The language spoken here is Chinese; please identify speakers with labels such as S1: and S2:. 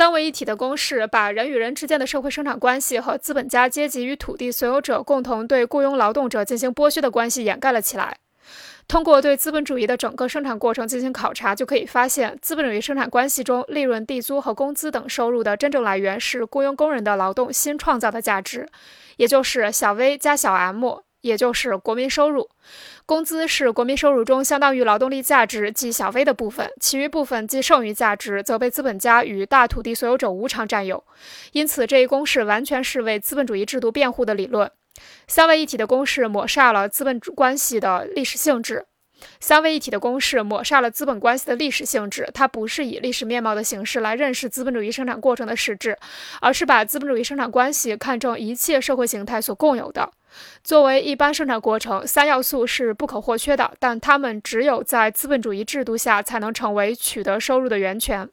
S1: 三位一体的公式把人与人之间的社会生产关系和资本家阶级与土地所有者共同对雇佣劳动者进行剥削的关系掩盖了起来。通过对资本主义的整个生产过程进行考察，就可以发现，资本主义生产关系中，利润、地租和工资等收入的真正来源是雇佣工人的劳动新创造的价值，也就是小 v 加小 m。也就是国民收入，工资是国民收入中相当于劳动力价值即小费的部分，其余部分即剩余价值则被资本家与大土地所有者无偿占有。因此，这一公式完全是为资本主义制度辩护的理论。三位一体的公式抹杀了资本关系的历史性质。三位一体的公式抹杀了资本关系的历史性质，它不是以历史面貌的形式来认识资本主义生产过程的实质，而是把资本主义生产关系看成一切社会形态所共有的。作为一般生产过程，三要素是不可或缺的，但它们只有在资本主义制度下才能成为取得收入的源泉。